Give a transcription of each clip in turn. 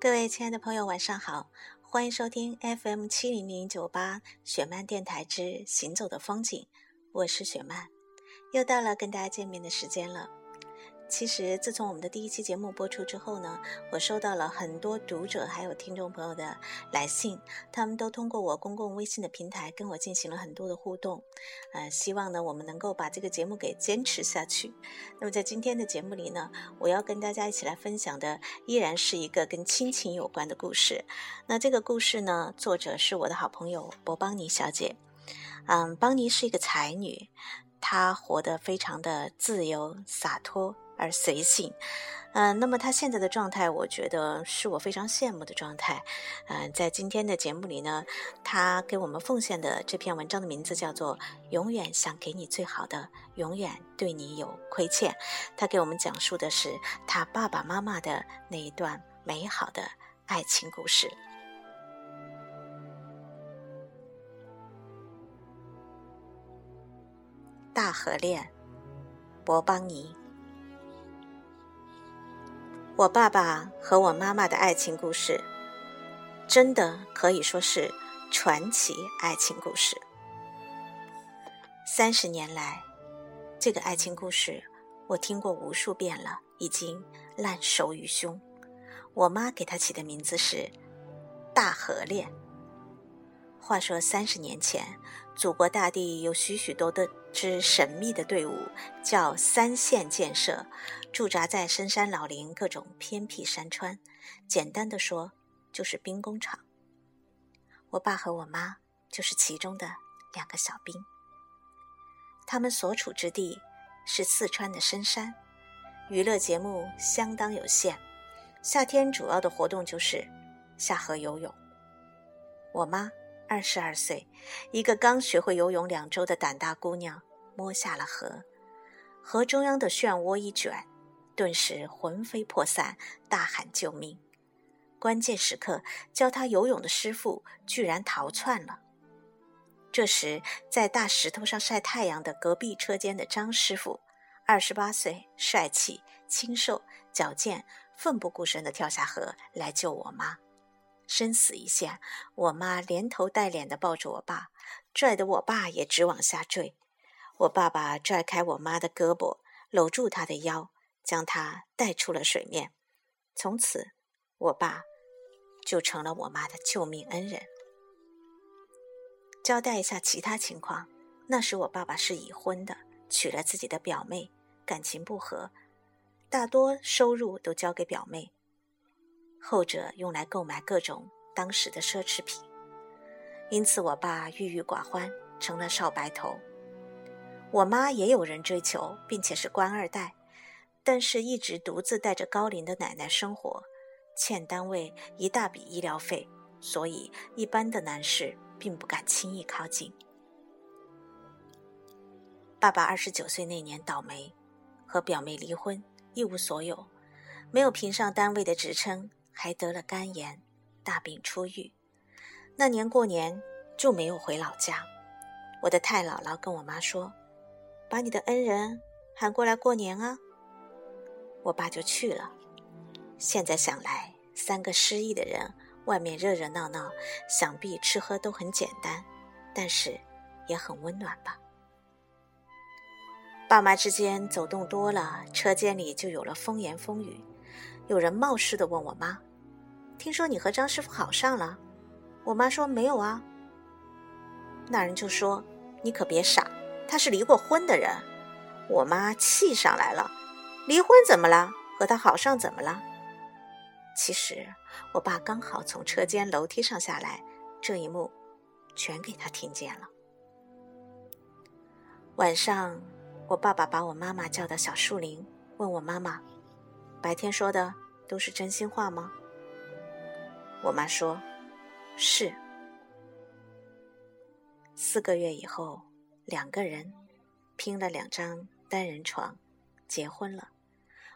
各位亲爱的朋友，晚上好，欢迎收听 FM 七零零九八雪漫电台之行走的风景，我是雪漫，又到了跟大家见面的时间了。其实，自从我们的第一期节目播出之后呢，我收到了很多读者还有听众朋友的来信，他们都通过我公共微信的平台跟我进行了很多的互动，呃，希望呢我们能够把这个节目给坚持下去。那么在今天的节目里呢，我要跟大家一起来分享的依然是一个跟亲情有关的故事。那这个故事呢，作者是我的好朋友博邦尼小姐。嗯，邦尼是一个才女，她活得非常的自由洒脱。而随性，嗯，那么他现在的状态，我觉得是我非常羡慕的状态。嗯，在今天的节目里呢，他给我们奉献的这篇文章的名字叫做《永远想给你最好的，永远对你有亏欠》。他给我们讲述的是他爸爸妈妈的那一段美好的爱情故事。大河恋，博邦尼。我爸爸和我妈妈的爱情故事，真的可以说是传奇爱情故事。三十年来，这个爱情故事我听过无数遍了，已经烂熟于胸。我妈给他起的名字是“大河恋”。话说三十年前，祖国大地有许许多多支神秘的队伍，叫三线建设。驻扎在深山老林、各种偏僻山川，简单的说，就是兵工厂。我爸和我妈就是其中的两个小兵。他们所处之地是四川的深山，娱乐节目相当有限。夏天主要的活动就是下河游泳。我妈二十二岁，一个刚学会游泳两周的胆大姑娘，摸下了河，河中央的漩涡一卷。顿时魂飞魄散，大喊救命！关键时刻，教他游泳的师傅居然逃窜了。这时，在大石头上晒太阳的隔壁车间的张师傅，二十八岁，帅气、清瘦、矫健，奋不顾身地跳下河来救我妈。生死一线，我妈连头带脸的抱着我爸，拽得我爸也直往下坠。我爸爸拽开我妈的胳膊，搂住她的腰。将她带出了水面，从此，我爸就成了我妈的救命恩人。交代一下其他情况，那时我爸爸是已婚的，娶了自己的表妹，感情不和，大多收入都交给表妹，后者用来购买各种当时的奢侈品，因此我爸郁郁寡欢，成了少白头。我妈也有人追求，并且是官二代。但是，一直独自带着高龄的奶奶生活，欠单位一大笔医疗费，所以一般的男士并不敢轻易靠近。爸爸二十九岁那年倒霉，和表妹离婚，一无所有，没有评上单位的职称，还得了肝炎，大病初愈。那年过年就没有回老家。我的太姥姥跟我妈说：“把你的恩人喊过来过年啊。”我爸就去了。现在想来，三个失意的人，外面热热闹闹，想必吃喝都很简单，但是也很温暖吧。爸妈之间走动多了，车间里就有了风言风语。有人冒失的问我妈：“听说你和张师傅好上了？”我妈说：“没有啊。”那人就说：“你可别傻，他是离过婚的人。”我妈气上来了。离婚怎么了？和他好上怎么了？其实我爸刚好从车间楼梯上下来，这一幕全给他听见了。晚上，我爸爸把我妈妈叫到小树林，问我妈妈：“白天说的都是真心话吗？”我妈说：“是。”四个月以后，两个人拼了两张单人床。结婚了，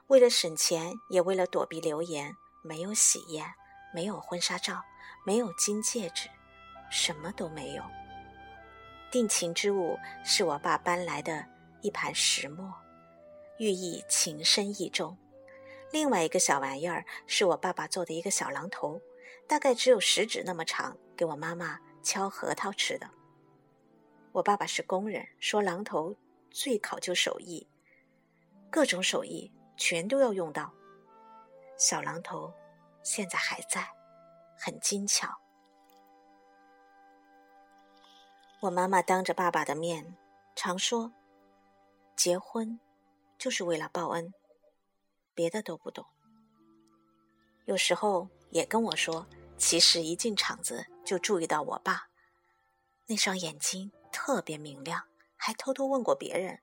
为了省钱，也为了躲避流言，没有喜宴，没有婚纱照，没有金戒指，什么都没有。定情之物是我爸搬来的一盘石磨，寓意情深意重。另外一个小玩意儿是我爸爸做的一个小榔头，大概只有食指那么长，给我妈妈敲核桃吃的。我爸爸是工人，说榔头最考究手艺，各种手艺全都要用到。小榔头现在还在，很精巧。我妈妈当着爸爸的面常说：“结婚就是为了报恩。”别的都不懂，有时候也跟我说，其实一进厂子就注意到我爸那双眼睛特别明亮，还偷偷问过别人。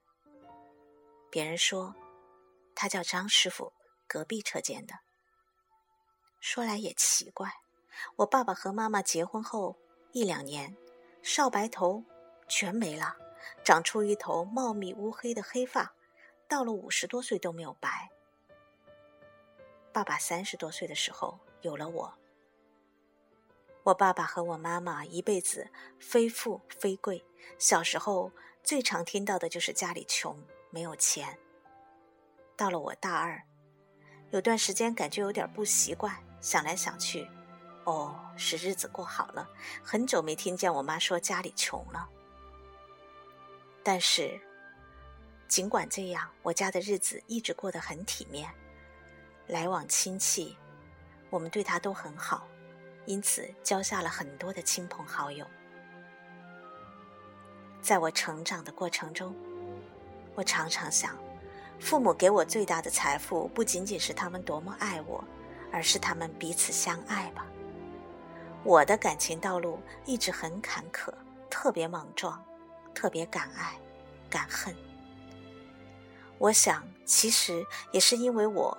别人说他叫张师傅，隔壁车间的。说来也奇怪，我爸爸和妈妈结婚后一两年，少白头全没了，长出一头茂密乌黑的黑发，到了五十多岁都没有白。爸爸三十多岁的时候有了我。我爸爸和我妈妈一辈子非富非贵，小时候最常听到的就是家里穷没有钱。到了我大二，有段时间感觉有点不习惯，想来想去，哦，是日子过好了。很久没听见我妈说家里穷了。但是，尽管这样，我家的日子一直过得很体面。来往亲戚，我们对他都很好，因此交下了很多的亲朋好友。在我成长的过程中，我常常想，父母给我最大的财富，不仅仅是他们多么爱我，而是他们彼此相爱吧。我的感情道路一直很坎坷，特别莽撞，特别敢爱敢恨。我想，其实也是因为我。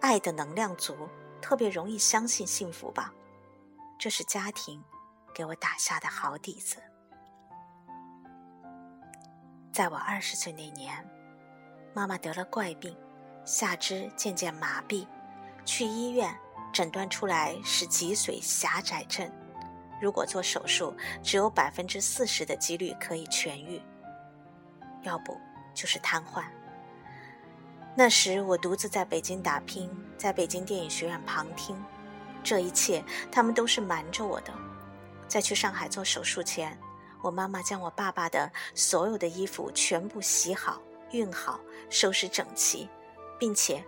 爱的能量足，特别容易相信幸福吧，这是家庭给我打下的好底子。在我二十岁那年，妈妈得了怪病，下肢渐渐麻痹，去医院诊断出来是脊髓狭窄症，如果做手术，只有百分之四十的几率可以痊愈，要不就是瘫痪。那时我独自在北京打拼，在北京电影学院旁听，这一切他们都是瞒着我的。在去上海做手术前，我妈妈将我爸爸的所有的衣服全部洗好、熨好、收拾整齐，并且，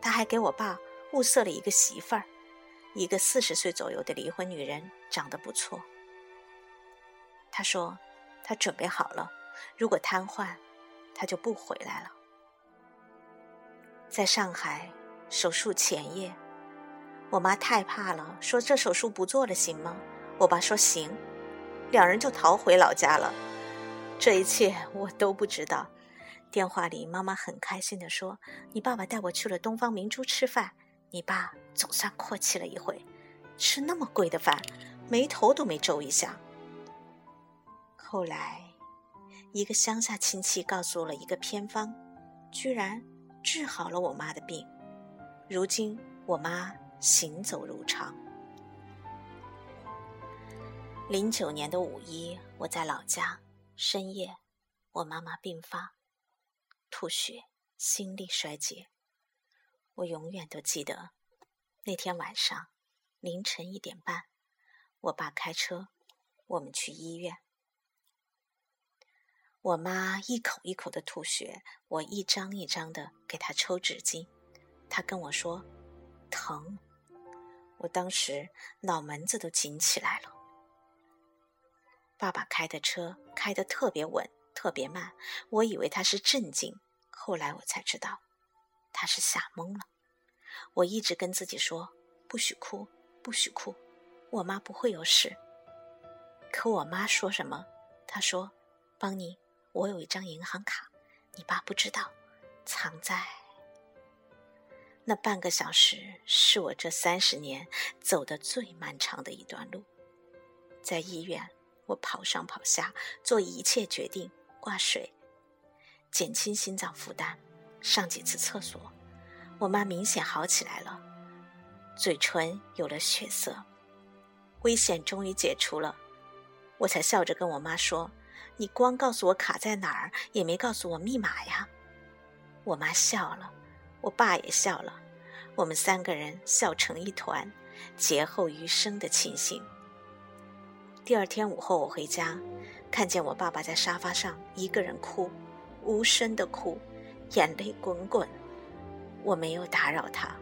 她还给我爸物色了一个媳妇儿，一个四十岁左右的离婚女人，长得不错。她说，她准备好了，如果瘫痪，她就不回来了。在上海手术前夜，我妈太怕了，说这手术不做了行吗？我爸说行，两人就逃回老家了。这一切我都不知道。电话里，妈妈很开心地说：“你爸爸带我去了东方明珠吃饭，你爸总算阔气了一回，吃那么贵的饭，眉头都没皱一下。”后来，一个乡下亲戚告诉了一个偏方，居然。治好了我妈的病，如今我妈行走如常。零九年的五一，我在老家，深夜，我妈妈病发，吐血，心力衰竭。我永远都记得那天晚上凌晨一点半，我爸开车，我们去医院。我妈一口一口的吐血，我一张一张的给她抽纸巾，她跟我说疼，我当时脑门子都紧起来了。爸爸开的车开得特别稳，特别慢，我以为他是镇静，后来我才知道他是吓懵了。我一直跟自己说不许哭，不许哭，我妈不会有事。可我妈说什么？她说帮你。我有一张银行卡，你爸不知道，藏在那半个小时，是我这三十年走的最漫长的一段路。在医院，我跑上跑下，做一切决定，挂水，减轻心脏负担，上几次厕所。我妈明显好起来了，嘴唇有了血色，危险终于解除了。我才笑着跟我妈说。你光告诉我卡在哪儿，也没告诉我密码呀！我妈笑了，我爸也笑了。我们三个人笑成一团，劫后余生的情形。第二天午后，我回家，看见我爸爸在沙发上一个人哭，无声的哭，眼泪滚滚。我没有打扰他。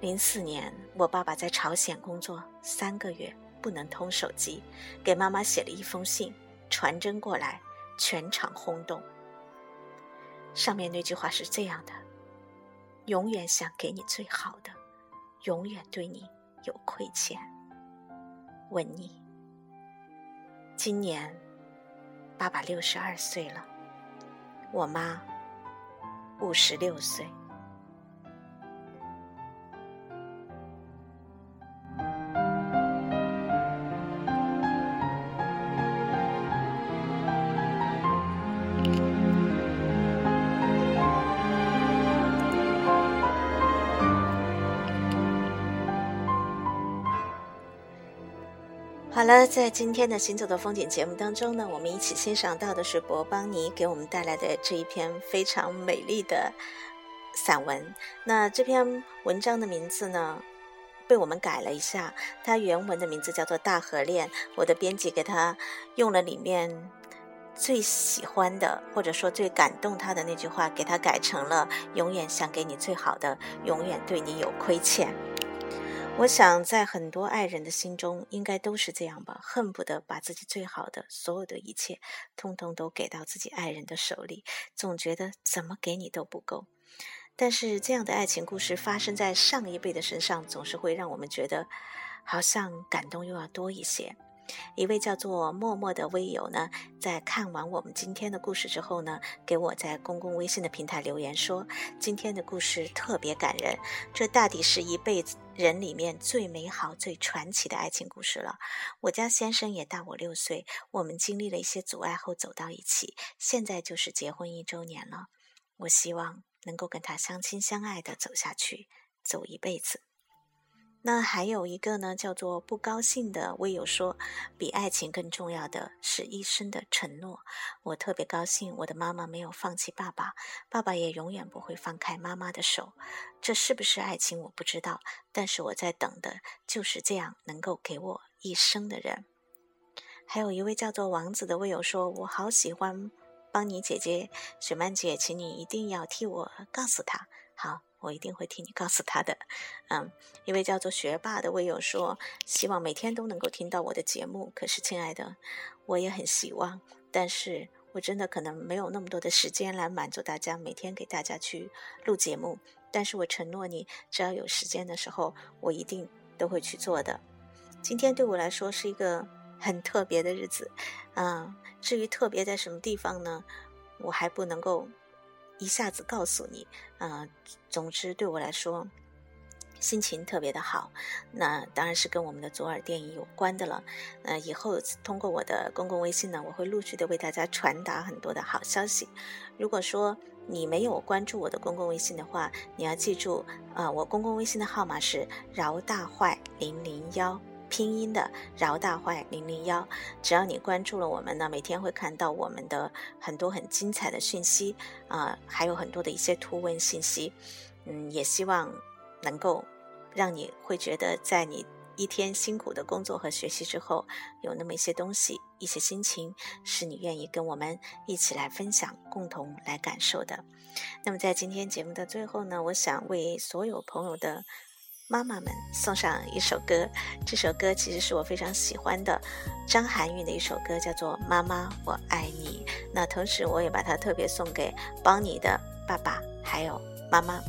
零四年，我爸爸在朝鲜工作三个月，不能通手机，给妈妈写了一封信，传真过来，全场轰动。上面那句话是这样的：“永远想给你最好的，永远对你有亏欠。”吻你。今年，爸爸六十二岁了，我妈。五十六岁。了，在今天的《行走的风景》节目当中呢，我们一起欣赏到的是博邦尼给我们带来的这一篇非常美丽的散文。那这篇文章的名字呢，被我们改了一下，它原文的名字叫做《大河恋》，我的编辑给他用了里面最喜欢的，或者说最感动他的那句话，给他改成了“永远想给你最好的，永远对你有亏欠”。我想，在很多爱人的心中，应该都是这样吧，恨不得把自己最好的所有的一切，通通都给到自己爱人的手里，总觉得怎么给你都不够。但是，这样的爱情故事发生在上一辈的身上，总是会让我们觉得，好像感动又要多一些。一位叫做默默的微友呢，在看完我们今天的故事之后呢，给我在公共微信的平台留言说：“今天的故事特别感人，这大抵是一辈子人里面最美好、最传奇的爱情故事了。我家先生也大我六岁，我们经历了一些阻碍后走到一起，现在就是结婚一周年了。我希望能够跟他相亲相爱的走下去，走一辈子。”那还有一个呢，叫做不高兴的微友说，比爱情更重要的是一生的承诺。我特别高兴，我的妈妈没有放弃爸爸，爸爸也永远不会放开妈妈的手。这是不是爱情，我不知道，但是我在等的就是这样能够给我一生的人。还有一位叫做王子的微友说，我好喜欢邦尼姐姐，雪曼姐，请你一定要替我告诉她。好。我一定会替你告诉他的，嗯，一位叫做学霸的微友说，希望每天都能够听到我的节目。可是，亲爱的，我也很希望，但是我真的可能没有那么多的时间来满足大家，每天给大家去录节目。但是我承诺你，只要有时间的时候，我一定都会去做的。今天对我来说是一个很特别的日子，嗯，至于特别在什么地方呢，我还不能够。一下子告诉你，啊，总之对我来说，心情特别的好。那当然是跟我们的左耳电影有关的了。呃，以后通过我的公共微信呢，我会陆续的为大家传达很多的好消息。如果说你没有关注我的公共微信的话，你要记住，啊，我公共微信的号码是饶大坏零零幺。拼音的饶大坏零零幺，只要你关注了我们呢，每天会看到我们的很多很精彩的讯息啊，还有很多的一些图文信息。嗯，也希望能够让你会觉得，在你一天辛苦的工作和学习之后，有那么一些东西、一些心情，是你愿意跟我们一起来分享、共同来感受的。那么，在今天节目的最后呢，我想为所有朋友的。妈妈们送上一首歌，这首歌其实是我非常喜欢的张含韵的一首歌，叫做《妈妈我爱你》。那同时我也把它特别送给邦尼的爸爸还有妈妈。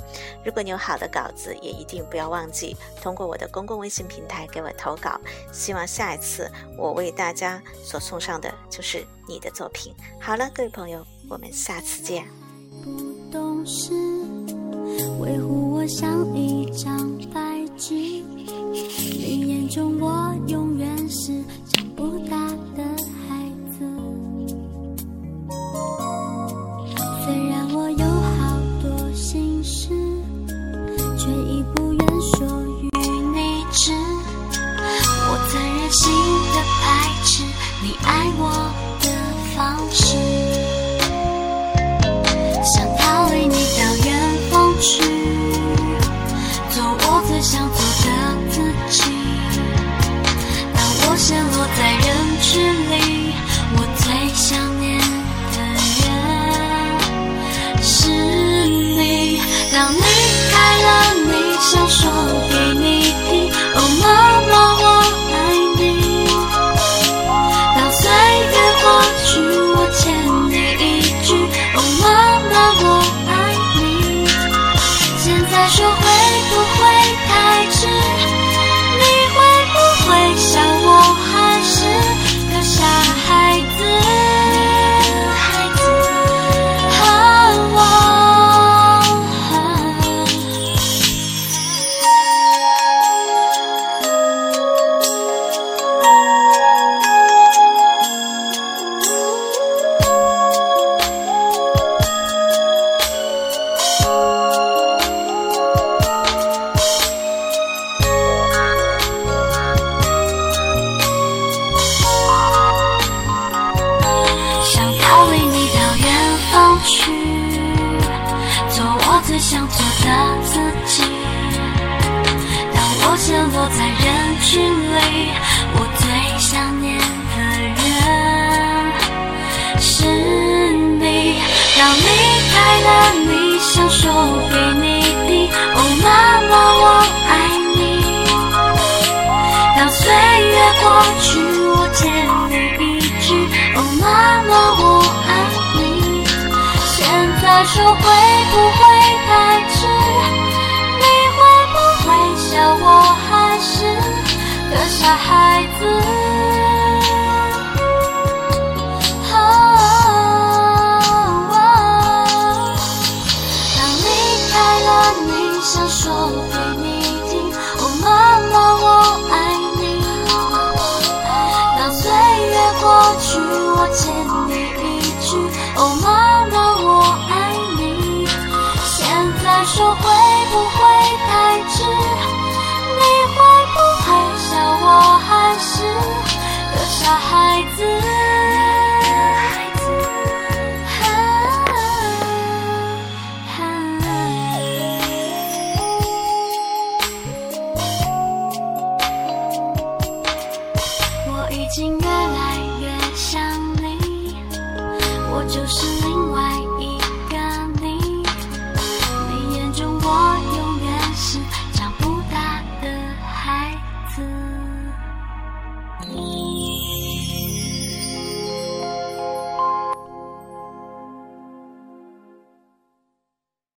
如果你有好的稿子，也一定不要忘记通过我的公共微信平台给我投稿。希望下一次我为大家所送上的就是你的作品。好了，各位朋友，我们下次见。不懂事，维护我像一张白纸。你眼中我永远陷落在人群里，我最想念的人是你。当离开了，你想说给你听，哦，妈妈，我爱你。当岁月过去，我欠你一句，哦，妈妈，我爱你。现在说会不会太迟？孩子。